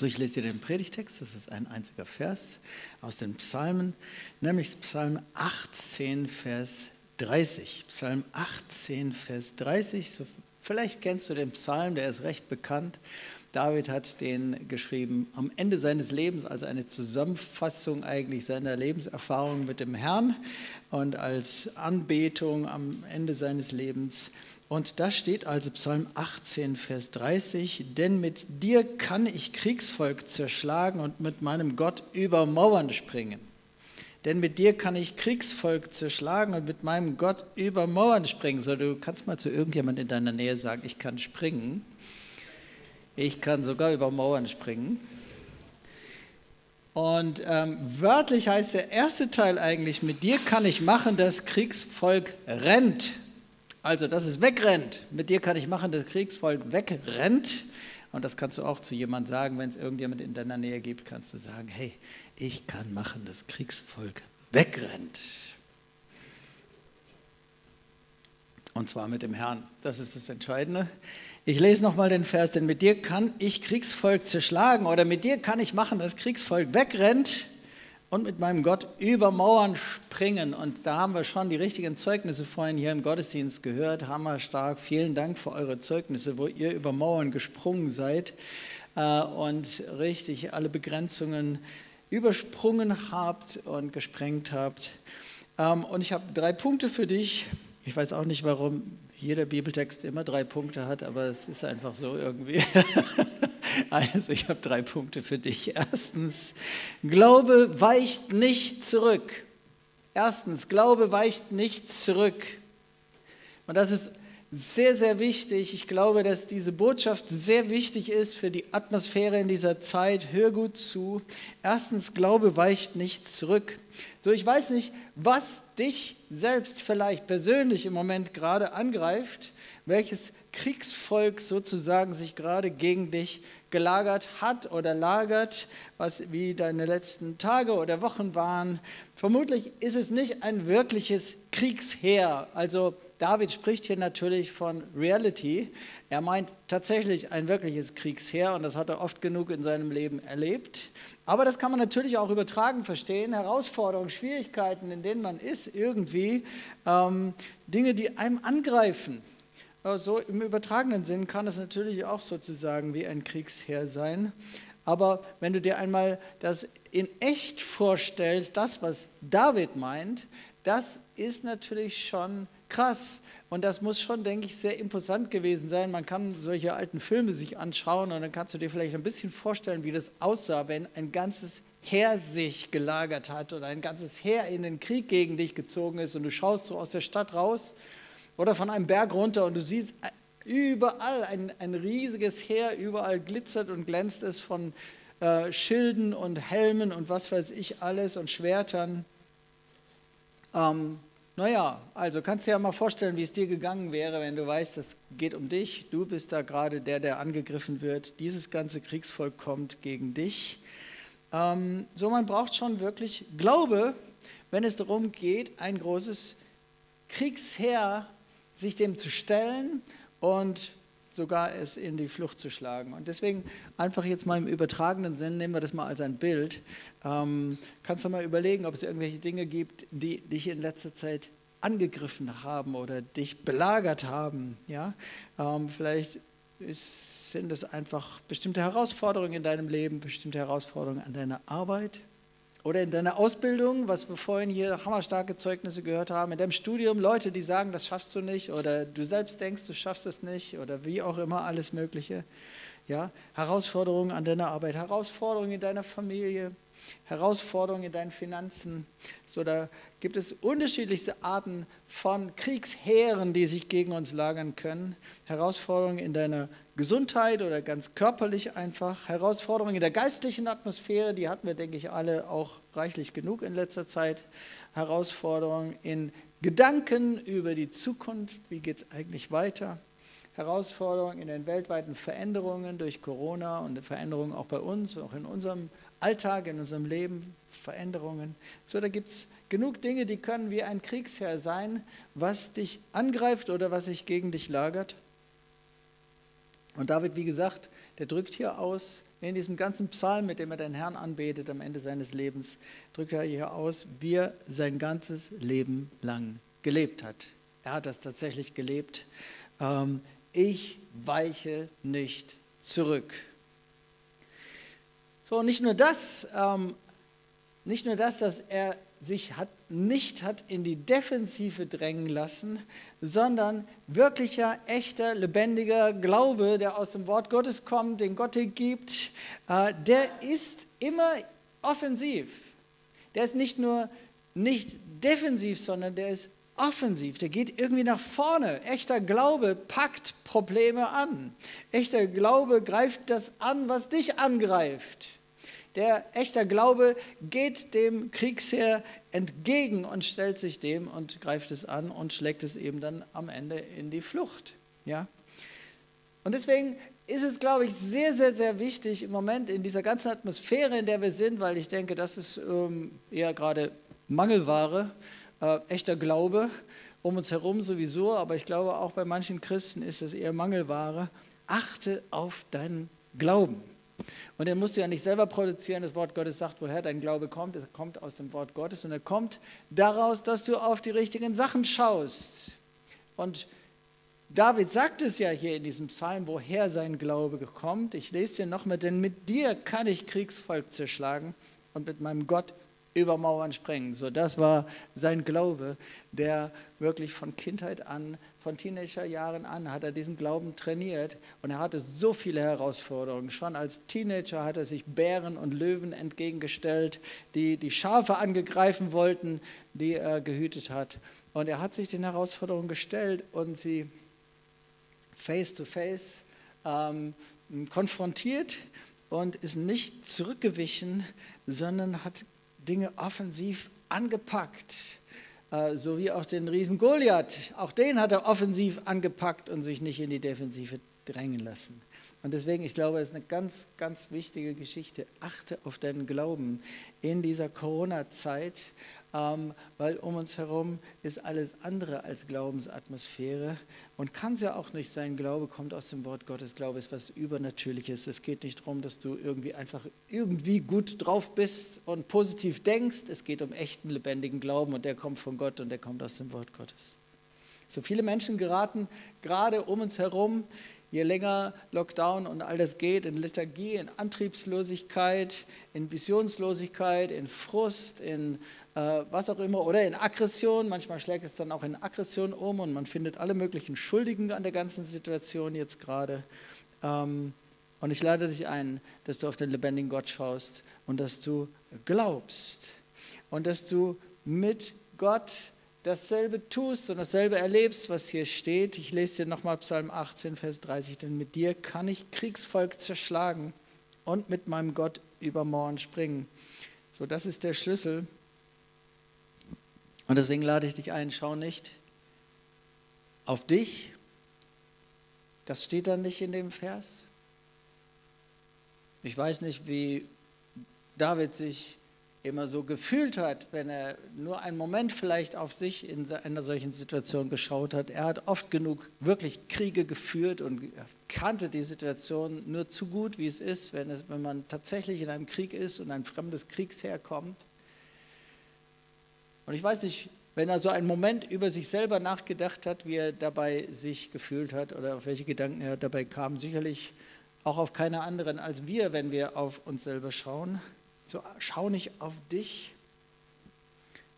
So, ich lese dir den Predigtext, das ist ein einziger Vers aus den Psalmen, nämlich Psalm 18, Vers 30. Psalm 18, Vers 30. So, vielleicht kennst du den Psalm, der ist recht bekannt. David hat den geschrieben am Ende seines Lebens als eine Zusammenfassung eigentlich seiner Lebenserfahrung mit dem Herrn und als Anbetung am Ende seines Lebens. Und da steht also Psalm 18, Vers 30, denn mit dir kann ich Kriegsvolk zerschlagen und mit meinem Gott über Mauern springen. Denn mit dir kann ich Kriegsvolk zerschlagen und mit meinem Gott über Mauern springen. So, du kannst mal zu irgendjemandem in deiner Nähe sagen, ich kann springen. Ich kann sogar über Mauern springen. Und ähm, wörtlich heißt der erste Teil eigentlich, mit dir kann ich machen, dass Kriegsvolk rennt. Also, dass es wegrennt. Mit dir kann ich machen, dass Kriegsvolk wegrennt. Und das kannst du auch zu jemandem sagen, wenn es irgendjemand in deiner Nähe gibt, kannst du sagen, hey, ich kann machen, dass Kriegsvolk wegrennt. Und zwar mit dem Herrn. Das ist das Entscheidende. Ich lese nochmal den Vers, denn mit dir kann ich Kriegsvolk zerschlagen oder mit dir kann ich machen, dass Kriegsvolk wegrennt und mit meinem Gott über Mauern springen. Und da haben wir schon die richtigen Zeugnisse vorhin hier im Gottesdienst gehört. Hammerstark. Vielen Dank für eure Zeugnisse, wo ihr über Mauern gesprungen seid äh, und richtig alle Begrenzungen übersprungen habt und gesprengt habt. Ähm, und ich habe drei Punkte für dich. Ich weiß auch nicht, warum jeder Bibeltext immer drei Punkte hat, aber es ist einfach so irgendwie. also ich habe drei Punkte für dich. Erstens, Glaube weicht nicht zurück. Erstens, Glaube weicht nicht zurück. Und das ist sehr, sehr wichtig. Ich glaube, dass diese Botschaft sehr wichtig ist für die Atmosphäre in dieser Zeit. Hör gut zu. Erstens, Glaube weicht nicht zurück. So, ich weiß nicht, was dich selbst vielleicht persönlich im Moment gerade angreift, welches Kriegsvolk sozusagen sich gerade gegen dich gelagert hat oder lagert, was wie deine letzten Tage oder Wochen waren. Vermutlich ist es nicht ein wirkliches Kriegsheer. Also David spricht hier natürlich von Reality. Er meint tatsächlich ein wirkliches Kriegsheer und das hat er oft genug in seinem Leben erlebt. Aber das kann man natürlich auch übertragen verstehen. Herausforderungen, Schwierigkeiten, in denen man ist, irgendwie ähm, Dinge, die einem angreifen. So im übertragenen Sinn kann es natürlich auch sozusagen wie ein Kriegsheer sein. Aber wenn du dir einmal das in echt vorstellst, das, was David meint, das ist natürlich schon krass. Und das muss schon, denke ich, sehr imposant gewesen sein. Man kann solche alten Filme sich anschauen und dann kannst du dir vielleicht ein bisschen vorstellen, wie das aussah, wenn ein ganzes Heer sich gelagert hat oder ein ganzes Heer in den Krieg gegen dich gezogen ist und du schaust so aus der Stadt raus oder von einem Berg runter und du siehst überall ein, ein riesiges Heer, überall glitzert und glänzt es von äh, Schilden und Helmen und was weiß ich alles und Schwertern. Ähm, naja, also kannst du dir ja mal vorstellen, wie es dir gegangen wäre, wenn du weißt, es geht um dich. Du bist da gerade der, der angegriffen wird. Dieses ganze Kriegsvolk kommt gegen dich. Ähm, so, man braucht schon wirklich Glaube, wenn es darum geht, ein großes Kriegsheer sich dem zu stellen und sogar es in die Flucht zu schlagen. Und deswegen einfach jetzt mal im übertragenen Sinn, nehmen wir das mal als ein Bild, ähm, kannst du mal überlegen, ob es irgendwelche Dinge gibt, die dich in letzter Zeit angegriffen haben oder dich belagert haben. Ja? Ähm, vielleicht ist, sind es einfach bestimmte Herausforderungen in deinem Leben, bestimmte Herausforderungen an deiner Arbeit, oder in deiner Ausbildung, was wir vorhin hier hammerstarke Zeugnisse gehört haben, in deinem Studium Leute, die sagen, das schaffst du nicht, oder du selbst denkst, du schaffst es nicht, oder wie auch immer, alles Mögliche. Ja, Herausforderungen an deiner Arbeit, Herausforderungen in deiner Familie, Herausforderungen in deinen Finanzen. So, da gibt es unterschiedlichste Arten von Kriegsheeren, die sich gegen uns lagern können. Herausforderungen in deiner Gesundheit oder ganz körperlich einfach. Herausforderungen in der geistlichen Atmosphäre, die hatten wir, denke ich, alle auch reichlich genug in letzter Zeit. Herausforderungen in Gedanken über die Zukunft, wie geht es eigentlich weiter. Herausforderungen in den weltweiten Veränderungen durch Corona und Veränderungen auch bei uns, auch in unserem Alltag, in unserem Leben, Veränderungen. So, da gibt es genug Dinge, die können wie ein Kriegsherr sein, was dich angreift oder was sich gegen dich lagert. Und David, wie gesagt, der drückt hier aus, in diesem ganzen Psalm, mit dem er den Herrn anbetet am Ende seines Lebens, drückt er hier aus, wie er sein ganzes Leben lang gelebt hat. Er hat das tatsächlich gelebt. Ähm, ich weiche nicht zurück. So, nicht nur das, ähm, nicht nur das, dass er sich hat, nicht hat in die Defensive drängen lassen, sondern wirklicher, echter, lebendiger Glaube, der aus dem Wort Gottes kommt, den Gott dir gibt, äh, der ist immer offensiv. Der ist nicht nur nicht defensiv, sondern der ist offensiv, der geht irgendwie nach vorne. Echter Glaube packt Probleme an. Echter Glaube greift das an, was dich angreift. Der echter Glaube geht dem Kriegsheer entgegen und stellt sich dem und greift es an und schlägt es eben dann am Ende in die Flucht. Ja? Und deswegen ist es, glaube ich, sehr, sehr, sehr wichtig im Moment in dieser ganzen Atmosphäre, in der wir sind, weil ich denke, das ist ähm, eher gerade Mangelware, äh, echter Glaube um uns herum sowieso, aber ich glaube auch bei manchen Christen ist es eher Mangelware. Achte auf deinen Glauben. Und den musst du ja nicht selber produzieren. Das Wort Gottes sagt, woher dein Glaube kommt. Es kommt aus dem Wort Gottes und er kommt daraus, dass du auf die richtigen Sachen schaust. Und David sagt es ja hier in diesem Psalm, woher sein Glaube kommt. Ich lese dir nochmal, denn mit dir kann ich Kriegsvolk zerschlagen und mit meinem Gott über Mauern sprengen. So, das war sein Glaube, der wirklich von Kindheit an, von Teenagerjahren an, hat er diesen Glauben trainiert und er hatte so viele Herausforderungen. Schon als Teenager hat er sich Bären und Löwen entgegengestellt, die die Schafe angegreifen wollten, die er gehütet hat. Und er hat sich den Herausforderungen gestellt und sie face to face ähm, konfrontiert und ist nicht zurückgewichen, sondern hat Dinge offensiv angepackt. Äh, so wie auch den Riesen Goliath. Auch den hat er offensiv angepackt und sich nicht in die Defensive drängen lassen. Und deswegen, ich glaube, es ist eine ganz, ganz wichtige Geschichte. Achte auf deinen Glauben in dieser Corona-Zeit, ähm, weil um uns herum ist alles andere als Glaubensatmosphäre und kann es ja auch nicht sein. Glaube kommt aus dem Wort Gottes. Glaube ist was Übernatürliches. Es geht nicht darum, dass du irgendwie einfach irgendwie gut drauf bist und positiv denkst. Es geht um echten, lebendigen Glauben und der kommt von Gott und der kommt aus dem Wort Gottes. So viele Menschen geraten gerade um uns herum je länger Lockdown und all das geht, in Lethargie, in Antriebslosigkeit, in Visionslosigkeit, in Frust, in äh, was auch immer, oder in Aggression. Manchmal schlägt es dann auch in Aggression um und man findet alle möglichen Schuldigen an der ganzen Situation jetzt gerade. Ähm, und ich lade dich ein, dass du auf den lebendigen Gott schaust und dass du glaubst und dass du mit Gott dasselbe tust und dasselbe erlebst, was hier steht. Ich lese dir nochmal Psalm 18, Vers 30. Denn mit dir kann ich Kriegsvolk zerschlagen und mit meinem Gott über Mauern springen. So, das ist der Schlüssel. Und deswegen lade ich dich ein, schau nicht auf dich. Das steht da nicht in dem Vers. Ich weiß nicht, wie David sich immer so gefühlt hat, wenn er nur einen Moment vielleicht auf sich in einer solchen Situation geschaut hat. Er hat oft genug wirklich Kriege geführt und kannte die Situation nur zu gut, wie es ist, wenn, es, wenn man tatsächlich in einem Krieg ist und ein fremdes Kriegsheer kommt. Und ich weiß nicht, wenn er so einen Moment über sich selber nachgedacht hat, wie er dabei sich gefühlt hat oder auf welche Gedanken er dabei kam, sicherlich auch auf keine anderen als wir, wenn wir auf uns selber schauen. So, schau nicht auf dich,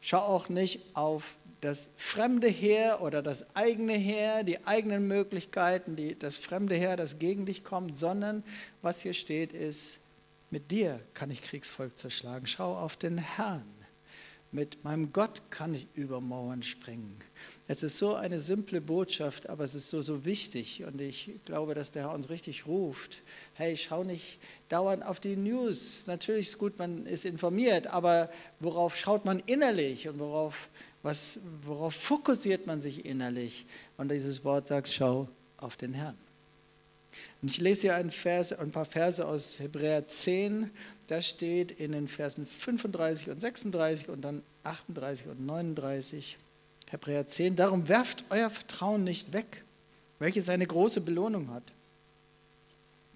schau auch nicht auf das fremde Heer oder das eigene Heer, die eigenen Möglichkeiten, die, das fremde Heer, das gegen dich kommt, sondern was hier steht ist, mit dir kann ich Kriegsvolk zerschlagen. Schau auf den Herrn. Mit meinem Gott kann ich über Mauern springen. Es ist so eine simple Botschaft, aber es ist so, so wichtig. Und ich glaube, dass der Herr uns richtig ruft. Hey, schau nicht dauernd auf die News. Natürlich ist gut, man ist informiert, aber worauf schaut man innerlich und worauf, was, worauf fokussiert man sich innerlich? Und dieses Wort sagt, schau auf den Herrn. Und ich lese hier Vers, ein paar Verse aus Hebräer 10. Da steht in den Versen 35 und 36 und dann 38 und 39. Hebräer 10, darum werft euer Vertrauen nicht weg, welches eine große Belohnung hat.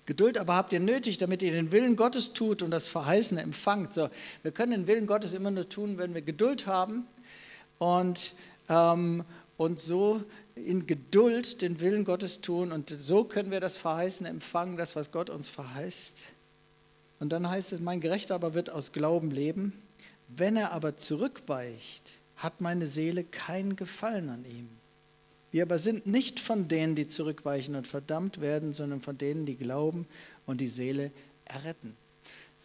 Geduld aber habt ihr nötig, damit ihr den Willen Gottes tut und das Verheißene empfangt. So, wir können den Willen Gottes immer nur tun, wenn wir Geduld haben und, ähm, und so in Geduld den Willen Gottes tun. Und so können wir das Verheißene empfangen, das, was Gott uns verheißt. Und dann heißt es, mein Gerechter aber wird aus Glauben leben. Wenn er aber zurückweicht, hat meine Seele keinen Gefallen an ihm. Wir aber sind nicht von denen, die zurückweichen und verdammt werden, sondern von denen, die glauben und die Seele erretten.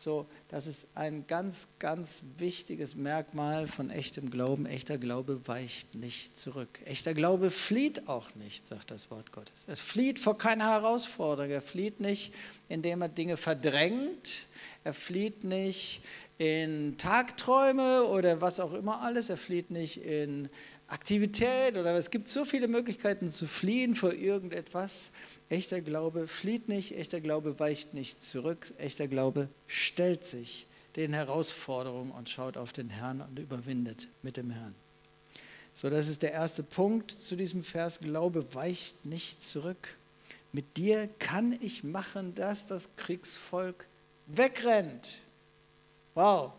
So, das ist ein ganz, ganz wichtiges Merkmal von echtem Glauben. Echter Glaube weicht nicht zurück. Echter Glaube flieht auch nicht, sagt das Wort Gottes. Es flieht vor keiner Herausforderung. Er flieht nicht, indem er Dinge verdrängt. Er flieht nicht in Tagträume oder was auch immer alles. Er flieht nicht in Aktivität oder es gibt so viele Möglichkeiten zu fliehen vor irgendetwas. Echter Glaube flieht nicht, echter Glaube weicht nicht zurück, echter Glaube stellt sich den Herausforderungen und schaut auf den Herrn und überwindet mit dem Herrn. So, das ist der erste Punkt zu diesem Vers. Glaube weicht nicht zurück. Mit dir kann ich machen, dass das Kriegsvolk wegrennt. Wow,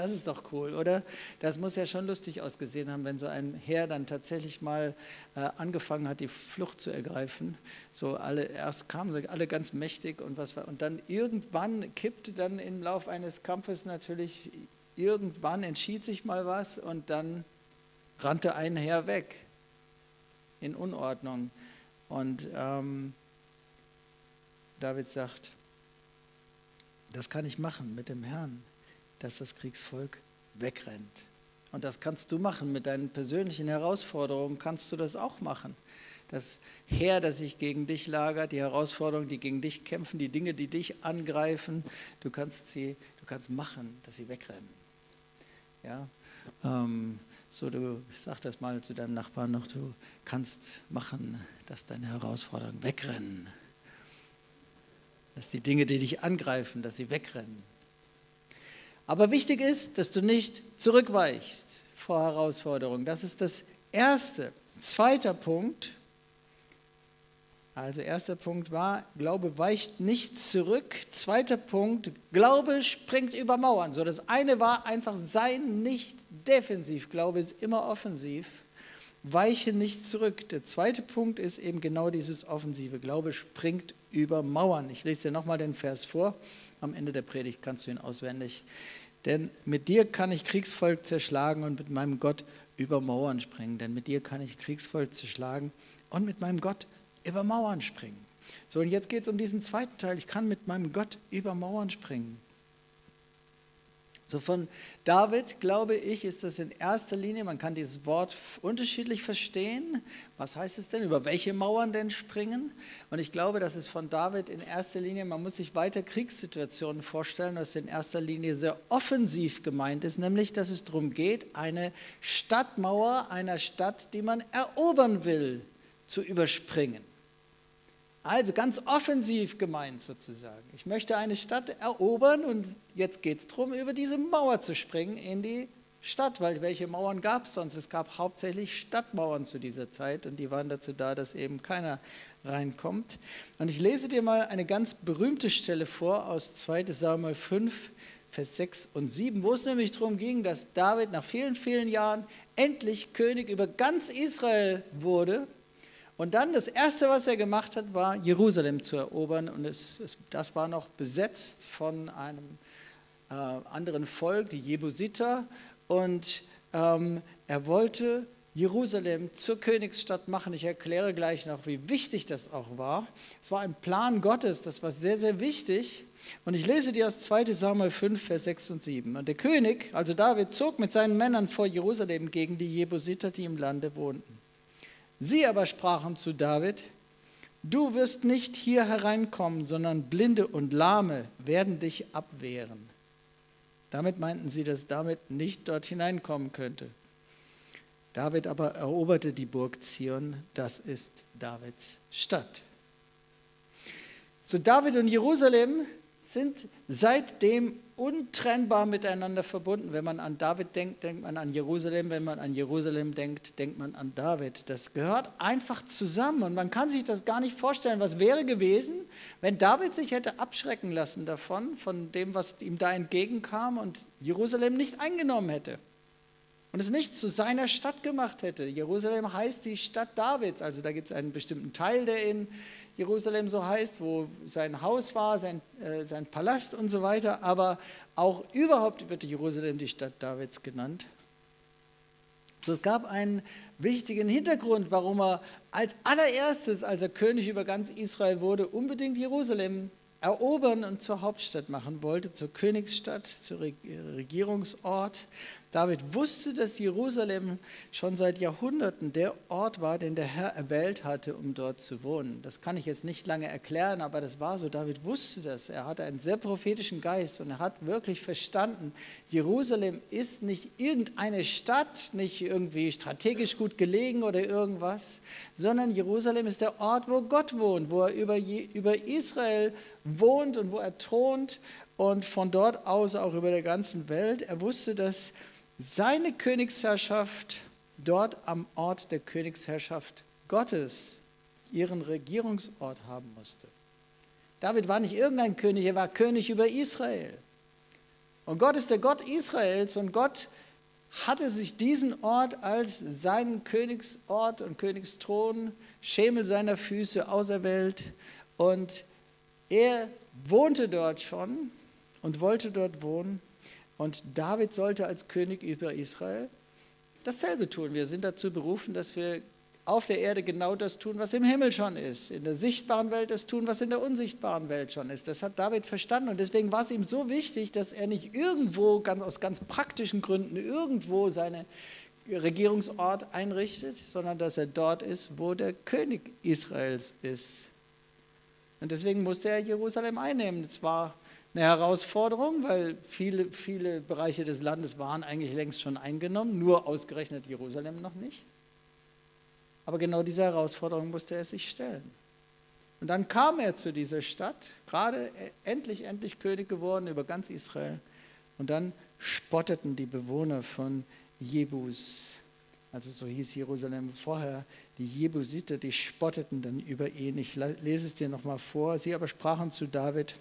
das ist doch cool, oder? Das muss ja schon lustig ausgesehen haben, wenn so ein Heer dann tatsächlich mal äh, angefangen hat, die Flucht zu ergreifen. So alle, erst kamen sie alle ganz mächtig und was war, und dann irgendwann kippte dann im Lauf eines Kampfes natürlich, irgendwann entschied sich mal was und dann rannte ein Heer weg in Unordnung. Und ähm, David sagt, das kann ich machen mit dem Herrn dass das Kriegsvolk wegrennt. Und das kannst du machen mit deinen persönlichen Herausforderungen, kannst du das auch machen. Das Heer, das sich gegen dich lagert, die Herausforderungen, die gegen dich kämpfen, die Dinge, die dich angreifen, du kannst sie, du kannst machen, dass sie wegrennen. Ja, ähm, so du, ich sag das mal zu deinem Nachbarn noch, du kannst machen, dass deine Herausforderungen wegrennen. Dass die Dinge, die dich angreifen, dass sie wegrennen. Aber wichtig ist, dass du nicht zurückweichst vor Herausforderungen. Das ist das Erste. Zweiter Punkt. Also erster Punkt war, Glaube weicht nicht zurück. Zweiter Punkt, Glaube springt über Mauern. So, das eine war einfach, sei nicht defensiv. Glaube ist immer offensiv. Weiche nicht zurück. Der zweite Punkt ist eben genau dieses offensive. Glaube springt über Mauern. Ich lese dir nochmal den Vers vor. Am Ende der Predigt kannst du ihn auswendig denn mit dir kann ich Kriegsvolk zerschlagen und mit meinem Gott über Mauern springen. Denn mit dir kann ich Kriegsvolk zerschlagen und mit meinem Gott über Mauern springen. So, und jetzt geht es um diesen zweiten Teil. Ich kann mit meinem Gott über Mauern springen. So von David, glaube ich, ist das in erster Linie, man kann dieses Wort unterschiedlich verstehen. Was heißt es denn? Über welche Mauern denn springen? Und ich glaube, dass es von David in erster Linie, man muss sich weiter Kriegssituationen vorstellen, es in erster Linie sehr offensiv gemeint ist, nämlich, dass es darum geht, eine Stadtmauer einer Stadt, die man erobern will, zu überspringen. Also ganz offensiv gemeint sozusagen. Ich möchte eine Stadt erobern und jetzt geht es darum, über diese Mauer zu springen in die Stadt, weil welche Mauern gab es sonst? Es gab hauptsächlich Stadtmauern zu dieser Zeit und die waren dazu da, dass eben keiner reinkommt. Und ich lese dir mal eine ganz berühmte Stelle vor aus 2 Samuel 5, Vers 6 und 7, wo es nämlich darum ging, dass David nach vielen, vielen Jahren endlich König über ganz Israel wurde und dann das Erste, was er gemacht hat, war Jerusalem zu erobern. Und es, es, das war noch besetzt von einem äh, anderen Volk, die Jebusiter. Und ähm, er wollte Jerusalem zur Königsstadt machen. Ich erkläre gleich noch, wie wichtig das auch war. Es war ein Plan Gottes, das war sehr, sehr wichtig. Und ich lese dir aus 2 Samuel 5, Vers 6 und 7. Und der König, also David, zog mit seinen Männern vor Jerusalem gegen die Jebusiter, die im Lande wohnten. Sie aber sprachen zu David, du wirst nicht hier hereinkommen, sondern Blinde und Lahme werden dich abwehren. Damit meinten sie, dass David nicht dort hineinkommen könnte. David aber eroberte die Burg Zion, das ist Davids Stadt. So David und Jerusalem sind seitdem untrennbar miteinander verbunden. Wenn man an David denkt, denkt man an Jerusalem. Wenn man an Jerusalem denkt, denkt man an David. Das gehört einfach zusammen. Und man kann sich das gar nicht vorstellen, was wäre gewesen, wenn David sich hätte abschrecken lassen davon, von dem, was ihm da entgegenkam und Jerusalem nicht eingenommen hätte. Und es nicht zu seiner Stadt gemacht hätte. Jerusalem heißt die Stadt Davids. Also da gibt es einen bestimmten Teil, der in Jerusalem so heißt, wo sein Haus war, sein, äh, sein Palast und so weiter, aber auch überhaupt wird Jerusalem die Stadt Davids genannt. So, es gab einen wichtigen Hintergrund, warum er als allererstes, als er König über ganz Israel wurde, unbedingt Jerusalem erobern und zur Hauptstadt machen wollte, zur Königsstadt, zur Regierungsort. David wusste, dass Jerusalem schon seit Jahrhunderten der Ort war, den der Herr erwählt hatte, um dort zu wohnen. Das kann ich jetzt nicht lange erklären, aber das war so. David wusste das. Er hatte einen sehr prophetischen Geist und er hat wirklich verstanden, Jerusalem ist nicht irgendeine Stadt, nicht irgendwie strategisch gut gelegen oder irgendwas, sondern Jerusalem ist der Ort, wo Gott wohnt, wo er über Israel wohnt und wo er thront und von dort aus auch über der ganzen Welt. Er wusste, dass seine Königsherrschaft dort am Ort der Königsherrschaft Gottes ihren Regierungsort haben musste. David war nicht irgendein König, er war König über Israel. Und Gott ist der Gott Israels und Gott hatte sich diesen Ort als seinen Königsort und Königsthron, Schemel seiner Füße auserwählt und er wohnte dort schon und wollte dort wohnen und David sollte als König über Israel dasselbe tun. Wir sind dazu berufen, dass wir auf der Erde genau das tun, was im Himmel schon ist. In der sichtbaren Welt das tun, was in der unsichtbaren Welt schon ist. Das hat David verstanden. Und deswegen war es ihm so wichtig, dass er nicht irgendwo, ganz, aus ganz praktischen Gründen, irgendwo seinen Regierungsort einrichtet, sondern dass er dort ist, wo der König Israels ist. Und deswegen musste er Jerusalem einnehmen. Zwar eine Herausforderung, weil viele, viele Bereiche des Landes waren eigentlich längst schon eingenommen, nur ausgerechnet Jerusalem noch nicht. Aber genau diese Herausforderung musste er sich stellen. Und dann kam er zu dieser Stadt, gerade endlich, endlich König geworden über ganz Israel. Und dann spotteten die Bewohner von Jebus, also so hieß Jerusalem vorher, die Jebusiter, die spotteten dann über ihn. Ich lese es dir nochmal vor. Sie aber sprachen zu David,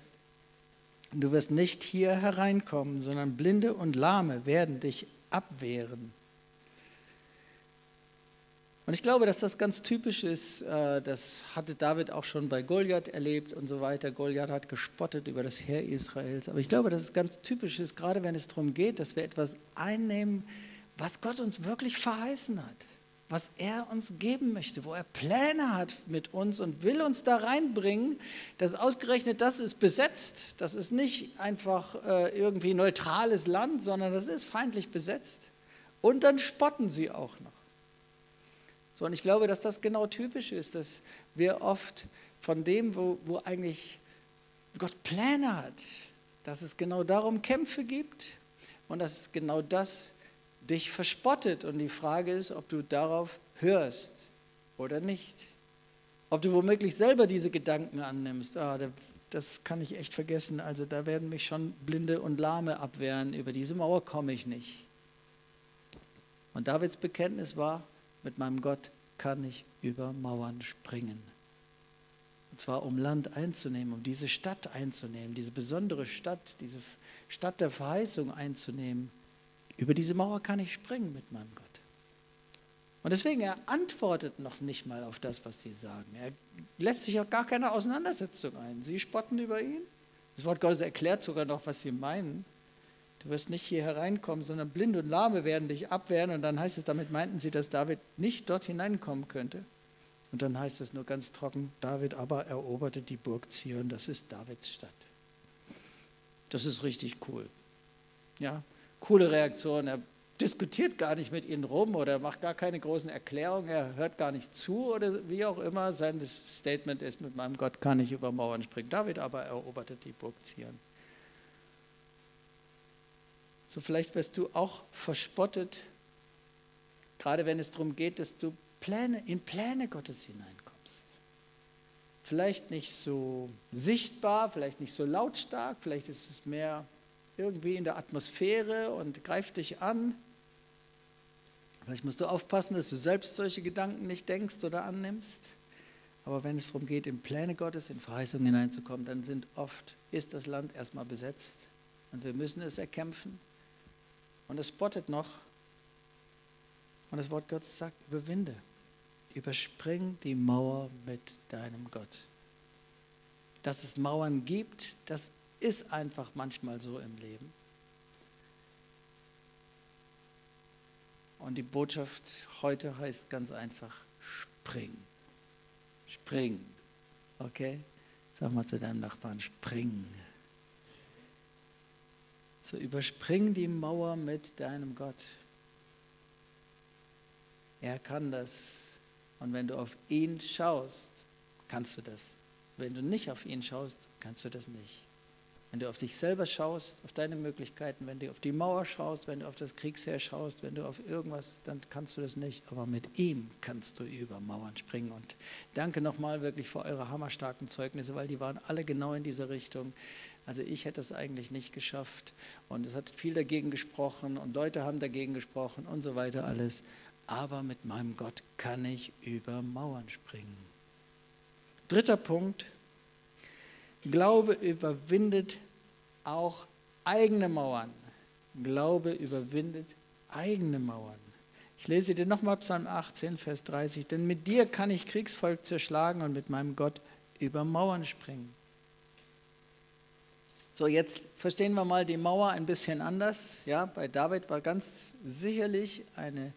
Du wirst nicht hier hereinkommen, sondern Blinde und Lahme werden dich abwehren. Und ich glaube, dass das ganz typisch ist. Äh, das hatte David auch schon bei Goliath erlebt und so weiter. Goliath hat gespottet über das Heer Israels. Aber ich glaube, dass es ganz typisch ist, gerade wenn es darum geht, dass wir etwas einnehmen, was Gott uns wirklich verheißen hat was er uns geben möchte, wo er Pläne hat mit uns und will uns da reinbringen, dass ausgerechnet das ist besetzt. Das ist nicht einfach äh, irgendwie neutrales Land, sondern das ist feindlich besetzt. Und dann spotten sie auch noch. So, und ich glaube, dass das genau typisch ist, dass wir oft von dem, wo, wo eigentlich Gott Pläne hat, dass es genau darum Kämpfe gibt und dass es genau das dich verspottet. Und die Frage ist, ob du darauf hörst oder nicht. Ob du womöglich selber diese Gedanken annimmst. Ah, das kann ich echt vergessen. Also da werden mich schon Blinde und Lahme abwehren. Über diese Mauer komme ich nicht. Und Davids Bekenntnis war, mit meinem Gott kann ich über Mauern springen. Und zwar um Land einzunehmen, um diese Stadt einzunehmen, diese besondere Stadt, diese Stadt der Verheißung einzunehmen. Über diese Mauer kann ich springen mit meinem Gott. Und deswegen, er antwortet noch nicht mal auf das, was sie sagen. Er lässt sich auch gar keine Auseinandersetzung ein. Sie spotten über ihn. Das Wort Gottes erklärt sogar noch, was sie meinen. Du wirst nicht hier hereinkommen, sondern Blind und Lahme werden dich abwehren. Und dann heißt es, damit meinten sie, dass David nicht dort hineinkommen könnte. Und dann heißt es nur ganz trocken, David aber eroberte die Burg Zion, das ist Davids Stadt. Das ist richtig cool. Ja, coole Reaktion. Er diskutiert gar nicht mit ihnen rum oder macht gar keine großen Erklärungen, er hört gar nicht zu oder wie auch immer. Sein Statement ist, mit meinem Gott kann ich über Mauern springen. David aber eroberte die Burg Zion. So vielleicht wirst du auch verspottet, gerade wenn es darum geht, dass du Pläne, in Pläne Gottes hineinkommst. vielleicht nicht so sichtbar, vielleicht nicht so lautstark, vielleicht ist es mehr irgendwie in der Atmosphäre und greift dich an. Vielleicht musst du aufpassen, dass du selbst solche Gedanken nicht denkst oder annimmst. Aber wenn es darum geht, in Pläne Gottes, in Verheißungen hineinzukommen, dann sind oft, ist das Land erstmal besetzt und wir müssen es erkämpfen. Und es spottet noch. Und das Wort Gottes sagt, überwinde. Überspring die Mauer mit deinem Gott. Dass es Mauern gibt, das ist einfach manchmal so im Leben. Und die Botschaft heute heißt ganz einfach, spring. Spring. Okay? Sag mal zu deinem Nachbarn, spring. So überspring die Mauer mit deinem Gott. Er kann das. Und wenn du auf ihn schaust, kannst du das. Wenn du nicht auf ihn schaust, kannst du das nicht. Wenn du auf dich selber schaust, auf deine Möglichkeiten, wenn du auf die Mauer schaust, wenn du auf das Kriegsheer schaust, wenn du auf irgendwas, dann kannst du das nicht. Aber mit ihm kannst du über Mauern springen. Und danke nochmal wirklich für eure hammerstarken Zeugnisse, weil die waren alle genau in dieser Richtung. Also ich hätte es eigentlich nicht geschafft. Und es hat viel dagegen gesprochen und Leute haben dagegen gesprochen und so weiter alles. Aber mit meinem Gott kann ich über Mauern springen. Dritter Punkt, Glaube überwindet auch eigene Mauern. Glaube überwindet eigene Mauern. Ich lese dir nochmal Psalm 18, Vers 30. Denn mit dir kann ich Kriegsvolk zerschlagen und mit meinem Gott über Mauern springen. So, jetzt verstehen wir mal die Mauer ein bisschen anders. Ja, bei David war ganz sicherlich eine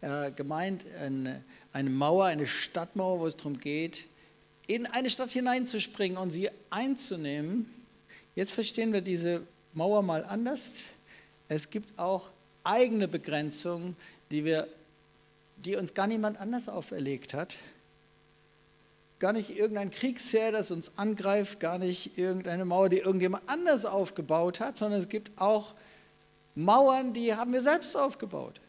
äh, gemeint, eine, eine Mauer, eine Stadtmauer, wo es darum geht, in eine Stadt hineinzuspringen und sie einzunehmen. Jetzt verstehen wir diese Mauer mal anders. Es gibt auch eigene Begrenzungen, die, wir, die uns gar niemand anders auferlegt hat. Gar nicht irgendein Kriegsheer, das uns angreift, gar nicht irgendeine Mauer, die irgendjemand anders aufgebaut hat, sondern es gibt auch Mauern, die haben wir selbst aufgebaut.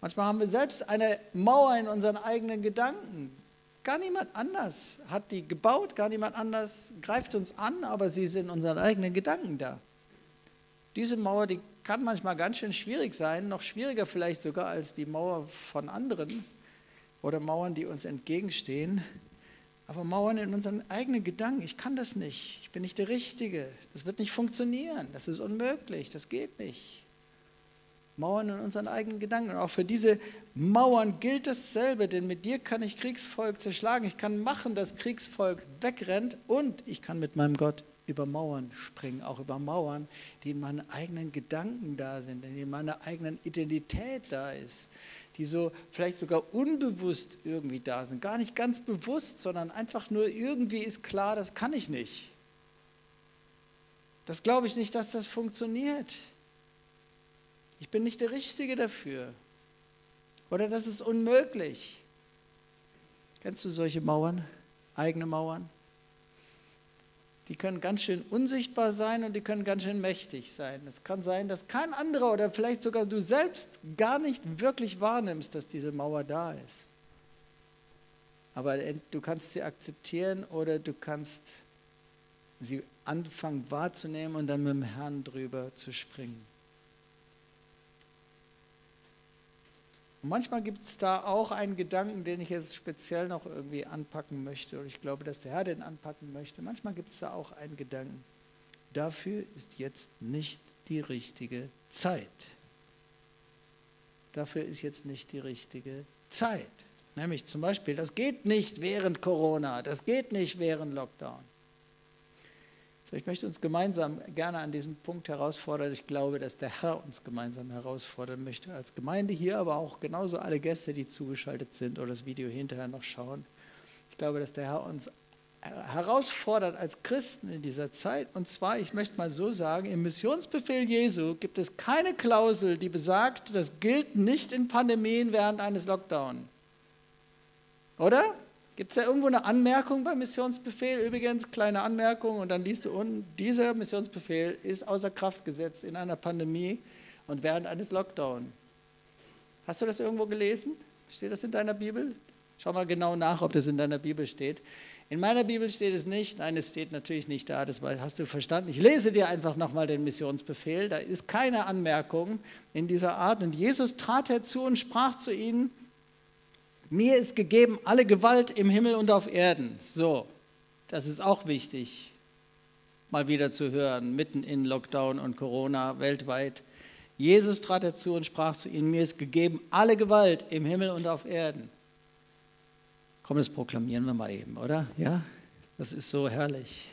Manchmal haben wir selbst eine Mauer in unseren eigenen Gedanken. Gar niemand anders hat die gebaut, gar niemand anders greift uns an, aber sie sind unseren eigenen Gedanken da. Diese Mauer, die kann manchmal ganz schön schwierig sein, noch schwieriger vielleicht sogar als die Mauer von anderen oder Mauern, die uns entgegenstehen. Aber Mauern in unseren eigenen Gedanken, ich kann das nicht, ich bin nicht der Richtige, das wird nicht funktionieren, das ist unmöglich, das geht nicht. Mauern in unseren eigenen Gedanken. Und auch für diese Mauern gilt dasselbe, denn mit dir kann ich Kriegsvolk zerschlagen. Ich kann machen, dass Kriegsvolk wegrennt und ich kann mit meinem Gott über Mauern springen, auch über Mauern, die in meinen eigenen Gedanken da sind, die in meiner eigenen Identität da ist, die so vielleicht sogar unbewusst irgendwie da sind. Gar nicht ganz bewusst, sondern einfach nur irgendwie ist klar, das kann ich nicht. Das glaube ich nicht, dass das funktioniert. Ich bin nicht der Richtige dafür. Oder das ist unmöglich. Kennst du solche Mauern, eigene Mauern? Die können ganz schön unsichtbar sein und die können ganz schön mächtig sein. Es kann sein, dass kein anderer oder vielleicht sogar du selbst gar nicht wirklich wahrnimmst, dass diese Mauer da ist. Aber du kannst sie akzeptieren oder du kannst sie anfangen wahrzunehmen und dann mit dem Herrn drüber zu springen. Manchmal gibt es da auch einen Gedanken, den ich jetzt speziell noch irgendwie anpacken möchte. Und ich glaube, dass der Herr den anpacken möchte. Manchmal gibt es da auch einen Gedanken. Dafür ist jetzt nicht die richtige Zeit. Dafür ist jetzt nicht die richtige Zeit. Nämlich zum Beispiel, das geht nicht während Corona, das geht nicht während Lockdown. So, ich möchte uns gemeinsam gerne an diesem Punkt herausfordern. Ich glaube, dass der Herr uns gemeinsam herausfordern möchte, als Gemeinde hier, aber auch genauso alle Gäste, die zugeschaltet sind oder das Video hinterher noch schauen. Ich glaube, dass der Herr uns herausfordert als Christen in dieser Zeit. Und zwar, ich möchte mal so sagen, im Missionsbefehl Jesu gibt es keine Klausel, die besagt, das gilt nicht in Pandemien während eines Lockdowns. Oder? Gibt es da irgendwo eine Anmerkung beim Missionsbefehl? Übrigens, kleine Anmerkung, und dann liest du unten, dieser Missionsbefehl ist außer Kraft gesetzt in einer Pandemie und während eines Lockdowns. Hast du das irgendwo gelesen? Steht das in deiner Bibel? Schau mal genau nach, ob das in deiner Bibel steht. In meiner Bibel steht es nicht. Nein, es steht natürlich nicht da. Das hast du verstanden. Ich lese dir einfach nochmal den Missionsbefehl. Da ist keine Anmerkung in dieser Art. Und Jesus trat herzu und sprach zu ihnen, mir ist gegeben alle Gewalt im Himmel und auf Erden. So, das ist auch wichtig, mal wieder zu hören, mitten in Lockdown und Corona weltweit. Jesus trat herzu und sprach zu ihnen, mir ist gegeben alle Gewalt im Himmel und auf Erden. Komm, das proklamieren wir mal eben, oder? Ja, das ist so herrlich.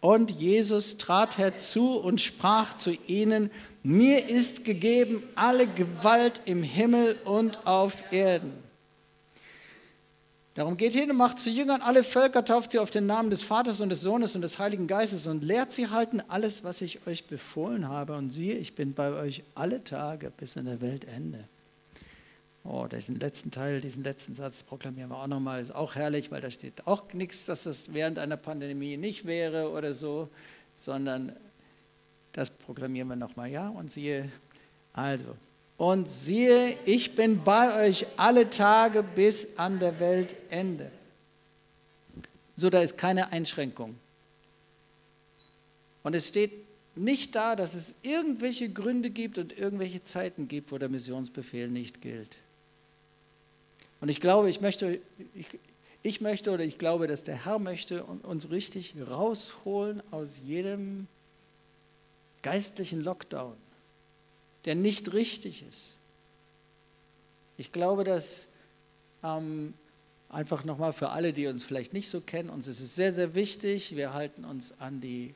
Und Jesus trat herzu und sprach zu ihnen, mir ist gegeben alle Gewalt im Himmel und auf Erden. Darum geht hin und macht zu Jüngern alle Völker, tauft sie auf den Namen des Vaters und des Sohnes und des Heiligen Geistes und lehrt sie halten alles, was ich euch befohlen habe. Und siehe, ich bin bei euch alle Tage bis an der Weltende. Oh, diesen letzten Teil, diesen letzten Satz proklamieren wir auch nochmal. Ist auch herrlich, weil da steht auch nichts, dass das während einer Pandemie nicht wäre oder so, sondern das proklamieren wir nochmal. Ja, und siehe, also, und siehe, ich bin bei euch alle Tage bis an der Weltende. So, da ist keine Einschränkung. Und es steht nicht da, dass es irgendwelche Gründe gibt und irgendwelche Zeiten gibt, wo der Missionsbefehl nicht gilt. Und ich glaube, ich möchte, ich, ich möchte oder ich glaube, dass der Herr möchte uns richtig rausholen aus jedem geistlichen Lockdown der nicht richtig ist. Ich glaube, dass ähm, einfach nochmal für alle, die uns vielleicht nicht so kennen, uns ist es sehr, sehr wichtig, wir halten uns an die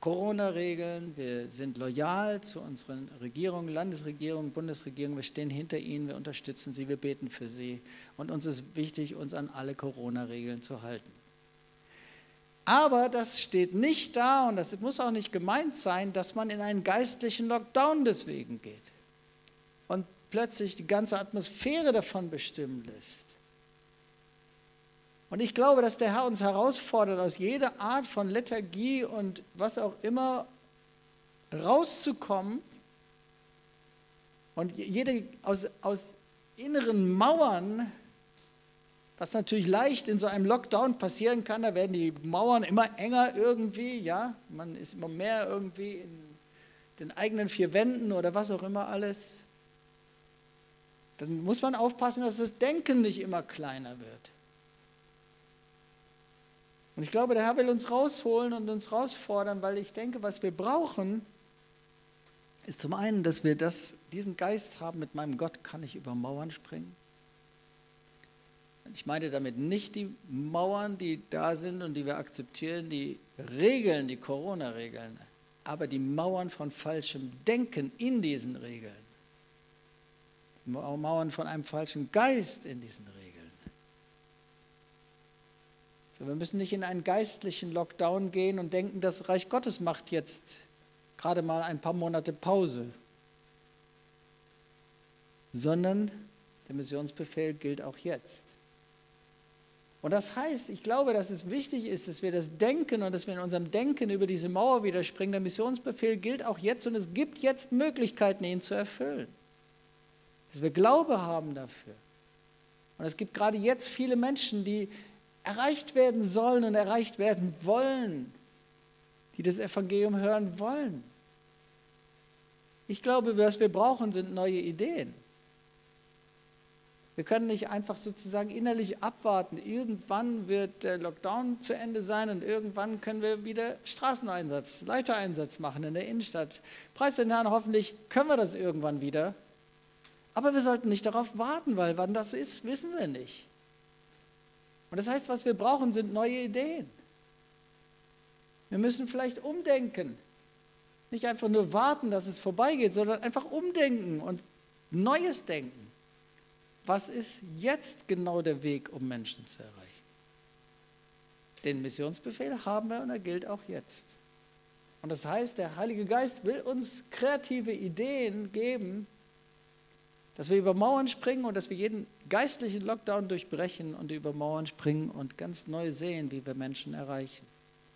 Corona-Regeln, wir sind loyal zu unseren Regierungen, Landesregierungen, Bundesregierungen, wir stehen hinter ihnen, wir unterstützen sie, wir beten für sie und uns ist wichtig, uns an alle Corona-Regeln zu halten. Aber das steht nicht da und das muss auch nicht gemeint sein, dass man in einen geistlichen Lockdown deswegen geht und plötzlich die ganze Atmosphäre davon bestimmen lässt. Und ich glaube, dass der Herr uns herausfordert, aus jeder Art von Lethargie und was auch immer rauszukommen und jede aus, aus inneren Mauern was natürlich leicht in so einem Lockdown passieren kann, da werden die Mauern immer enger irgendwie, ja, man ist immer mehr irgendwie in den eigenen vier Wänden oder was auch immer alles. Dann muss man aufpassen, dass das Denken nicht immer kleiner wird. Und ich glaube, der Herr will uns rausholen und uns herausfordern, weil ich denke, was wir brauchen, ist zum einen, dass wir das, diesen Geist haben, mit meinem Gott kann ich über Mauern springen. Ich meine damit nicht die Mauern, die da sind und die wir akzeptieren, die Regeln, die Corona-Regeln, aber die Mauern von falschem Denken in diesen Regeln. Mauern von einem falschen Geist in diesen Regeln. Wir müssen nicht in einen geistlichen Lockdown gehen und denken, das Reich Gottes macht jetzt gerade mal ein paar Monate Pause, sondern der Missionsbefehl gilt auch jetzt. Und das heißt, ich glaube, dass es wichtig ist, dass wir das Denken und dass wir in unserem Denken über diese Mauer wieder springen. Der Missionsbefehl gilt auch jetzt und es gibt jetzt Möglichkeiten, ihn zu erfüllen. Dass wir Glaube haben dafür. Und es gibt gerade jetzt viele Menschen, die erreicht werden sollen und erreicht werden wollen, die das Evangelium hören wollen. Ich glaube, was wir brauchen, sind neue Ideen. Wir können nicht einfach sozusagen innerlich abwarten. Irgendwann wird der Lockdown zu Ende sein und irgendwann können wir wieder Straßeneinsatz, Leitereinsatz machen in der Innenstadt. Preis den Herrn, hoffentlich können wir das irgendwann wieder. Aber wir sollten nicht darauf warten, weil wann das ist, wissen wir nicht. Und das heißt, was wir brauchen, sind neue Ideen. Wir müssen vielleicht umdenken. Nicht einfach nur warten, dass es vorbeigeht, sondern einfach umdenken und Neues denken. Was ist jetzt genau der Weg, um Menschen zu erreichen? Den Missionsbefehl haben wir und er gilt auch jetzt. Und das heißt, der Heilige Geist will uns kreative Ideen geben, dass wir über Mauern springen und dass wir jeden geistlichen Lockdown durchbrechen und über Mauern springen und ganz neu sehen, wie wir Menschen erreichen.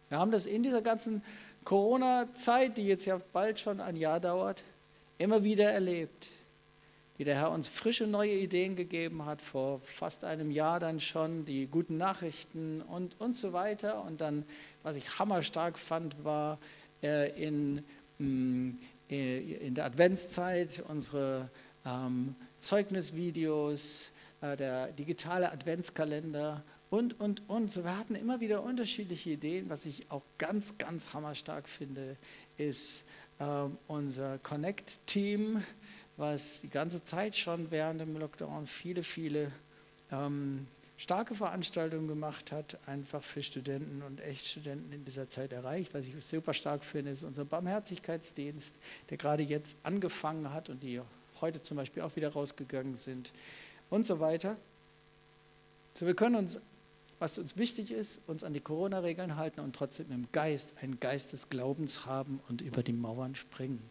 Wir haben das in dieser ganzen Corona-Zeit, die jetzt ja bald schon ein Jahr dauert, immer wieder erlebt wie der Herr uns frische neue Ideen gegeben hat, vor fast einem Jahr dann schon, die guten Nachrichten und, und so weiter. Und dann, was ich hammerstark fand, war äh, in, mh, äh, in der Adventszeit unsere ähm, Zeugnisvideos, äh, der digitale Adventskalender und, und, und. So, wir hatten immer wieder unterschiedliche Ideen. Was ich auch ganz, ganz hammerstark finde, ist äh, unser Connect-Team, was die ganze Zeit schon während dem Lockdown viele, viele ähm, starke Veranstaltungen gemacht hat, einfach für Studenten und Echtstudenten in dieser Zeit erreicht. Was ich super stark finde, ist unser Barmherzigkeitsdienst, der gerade jetzt angefangen hat und die heute zum Beispiel auch wieder rausgegangen sind und so weiter. So, wir können uns, was uns wichtig ist, uns an die Corona-Regeln halten und trotzdem im Geist einen Geist des Glaubens haben und über die Mauern springen.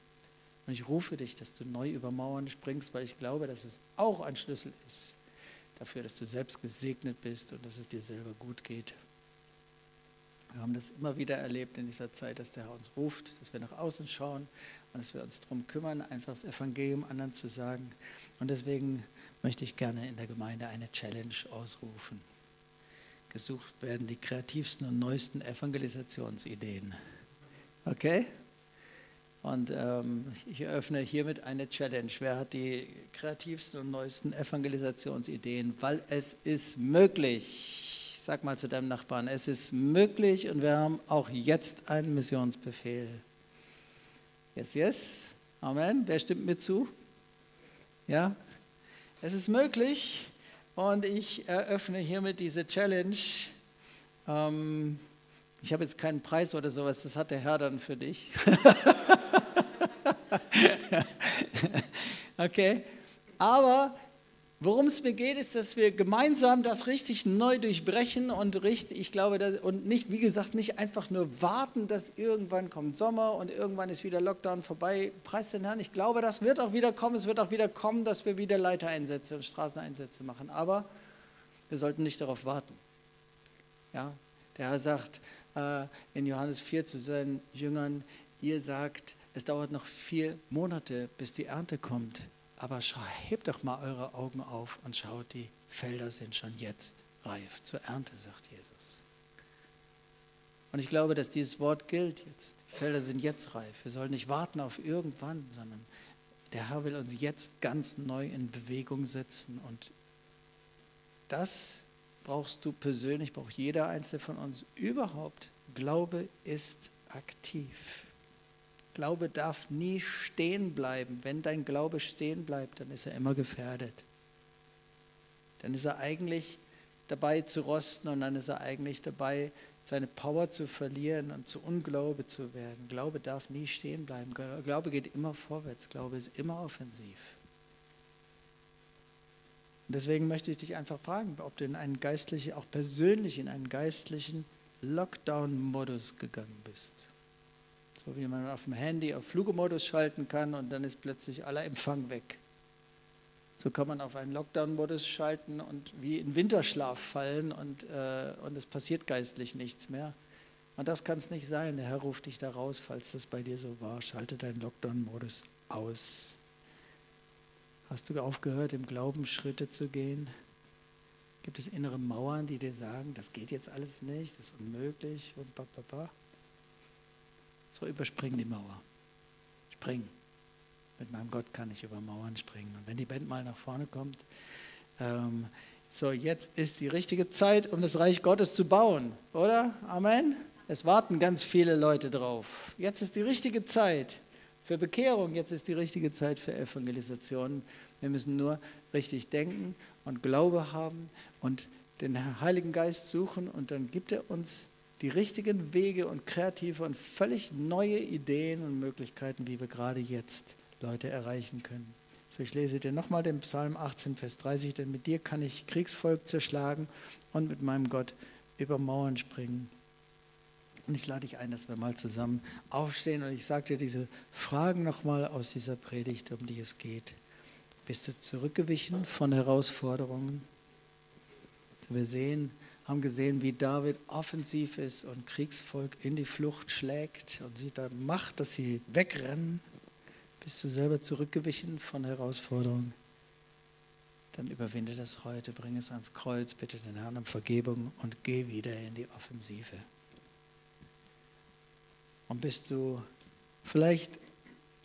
Und ich rufe dich, dass du neu über Mauern springst, weil ich glaube, dass es auch ein Schlüssel ist dafür, dass du selbst gesegnet bist und dass es dir selber gut geht. Wir haben das immer wieder erlebt in dieser Zeit, dass der Herr uns ruft, dass wir nach außen schauen und dass wir uns darum kümmern, einfach das Evangelium anderen zu sagen. Und deswegen möchte ich gerne in der Gemeinde eine Challenge ausrufen. Gesucht werden die kreativsten und neuesten Evangelisationsideen. Okay? Und ähm, ich eröffne hiermit eine Challenge. Wer hat die kreativsten und neuesten Evangelisationsideen? Weil es ist möglich. Sag mal zu deinem Nachbarn, es ist möglich und wir haben auch jetzt einen Missionsbefehl. Yes, yes. Amen. Wer stimmt mir zu? Ja? Es ist möglich und ich eröffne hiermit diese Challenge. Ähm, ich habe jetzt keinen Preis oder sowas, das hat der Herr dann für dich. okay, aber worum es mir geht, ist, dass wir gemeinsam das richtig neu durchbrechen und richtig, ich glaube, dass, und nicht, wie gesagt, nicht einfach nur warten, dass irgendwann kommt Sommer und irgendwann ist wieder Lockdown vorbei. Preis den Herrn, ich glaube, das wird auch wieder kommen. Es wird auch wieder kommen, dass wir wieder Leitereinsätze und Straßeneinsätze machen. Aber wir sollten nicht darauf warten. Ja, der Herr sagt äh, in Johannes 4 zu seinen Jüngern, ihr sagt, es dauert noch vier Monate, bis die Ernte kommt. Aber schau, hebt doch mal eure Augen auf und schaut, die Felder sind schon jetzt reif zur Ernte, sagt Jesus. Und ich glaube, dass dieses Wort gilt jetzt. Die Felder sind jetzt reif. Wir sollen nicht warten auf irgendwann, sondern der Herr will uns jetzt ganz neu in Bewegung setzen. Und das brauchst du persönlich, braucht jeder Einzelne von uns überhaupt. Glaube ist aktiv. Glaube darf nie stehen bleiben. Wenn dein Glaube stehen bleibt, dann ist er immer gefährdet. Dann ist er eigentlich dabei zu rosten und dann ist er eigentlich dabei, seine Power zu verlieren und zu Unglaube zu werden. Glaube darf nie stehen bleiben. Glaube geht immer vorwärts. Glaube ist immer offensiv. Und deswegen möchte ich dich einfach fragen, ob du in einen geistlichen, auch persönlich in einen geistlichen Lockdown-Modus gegangen bist. So wie man auf dem Handy auf Flugmodus schalten kann und dann ist plötzlich aller Empfang weg. So kann man auf einen Lockdown-Modus schalten und wie in Winterschlaf fallen und, äh, und es passiert geistlich nichts mehr. Und das kann es nicht sein. Der Herr ruft dich da raus, falls das bei dir so war. Schalte deinen Lockdown-Modus aus. Hast du aufgehört, im Glauben Schritte zu gehen? Gibt es innere Mauern, die dir sagen, das geht jetzt alles nicht, das ist unmöglich und ba, ba, ba? So überspring die Mauer. Spring. Mit meinem Gott kann ich über Mauern springen. Und wenn die Band mal nach vorne kommt, ähm, so jetzt ist die richtige Zeit, um das Reich Gottes zu bauen, oder? Amen. Es warten ganz viele Leute drauf. Jetzt ist die richtige Zeit für Bekehrung, jetzt ist die richtige Zeit für Evangelisation. Wir müssen nur richtig denken und Glaube haben und den Heiligen Geist suchen und dann gibt er uns die richtigen Wege und kreative und völlig neue Ideen und Möglichkeiten, wie wir gerade jetzt Leute erreichen können. So, ich lese dir nochmal den Psalm 18, Vers 30, denn mit dir kann ich Kriegsvolk zerschlagen und mit meinem Gott über Mauern springen. Und ich lade dich ein, dass wir mal zusammen aufstehen und ich sage dir diese Fragen nochmal aus dieser Predigt, um die es geht. Bist du zurückgewichen von Herausforderungen? Wir sehen, haben gesehen, wie David offensiv ist und Kriegsvolk in die Flucht schlägt und sie da macht, dass sie wegrennen. Bist du selber zurückgewichen von Herausforderungen? dann überwinde das heute, bring es ans Kreuz, bitte den Herrn um Vergebung und geh wieder in die Offensive. Und bist du vielleicht,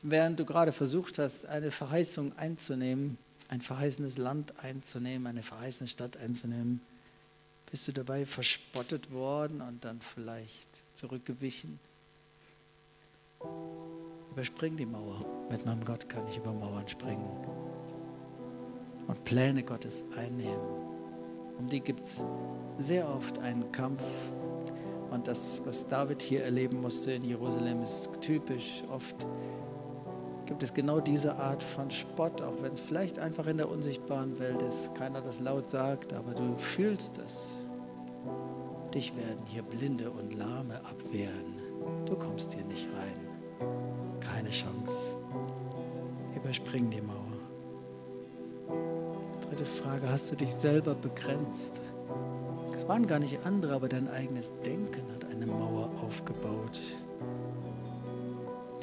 während du gerade versucht hast, eine Verheißung einzunehmen, ein verheißenes Land einzunehmen, eine verheißene Stadt einzunehmen, bist du dabei verspottet worden und dann vielleicht zurückgewichen? Überspring die Mauer. Mit meinem Gott kann ich über Mauern springen und Pläne Gottes einnehmen. Um die gibt es sehr oft einen Kampf. Und das, was David hier erleben musste in Jerusalem, ist typisch. Oft gibt es genau diese Art von Spott, auch wenn es vielleicht einfach in der unsichtbaren Welt ist, keiner das laut sagt, aber du fühlst es. Dich werden hier Blinde und Lahme abwehren. Du kommst hier nicht rein. Keine Chance. Überspring die Mauer. Dritte Frage, hast du dich selber begrenzt? Es waren gar nicht andere, aber dein eigenes Denken hat eine Mauer aufgebaut.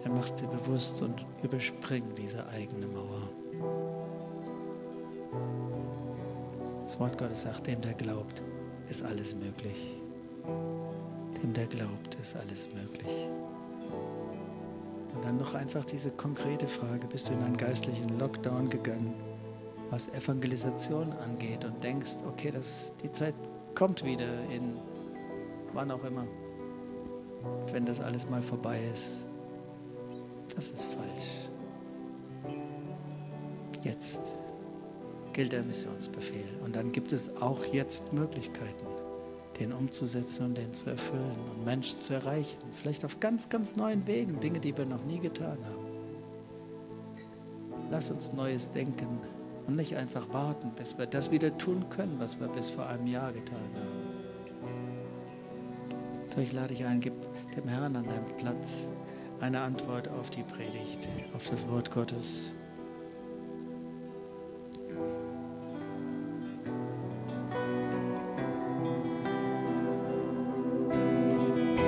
Dann machst du dir bewusst und überspring diese eigene Mauer. Das Wort Gottes sagt, dem, der glaubt, ist alles möglich. Dem, der glaubt, ist alles möglich. Und dann noch einfach diese konkrete Frage, bist du in einen geistlichen Lockdown gegangen? was Evangelisation angeht und denkst, okay, das, die Zeit kommt wieder in wann auch immer, wenn das alles mal vorbei ist. Das ist falsch. Jetzt gilt der Missionsbefehl. Und dann gibt es auch jetzt Möglichkeiten, den umzusetzen und den zu erfüllen und Menschen zu erreichen. Vielleicht auf ganz, ganz neuen Wegen, Dinge, die wir noch nie getan haben. Lass uns Neues denken und nicht einfach warten, bis wir das wieder tun können, was wir bis vor einem Jahr getan haben. So, ich lade dich ein, gib dem Herrn an deinem Platz eine Antwort auf die Predigt, auf das Wort Gottes.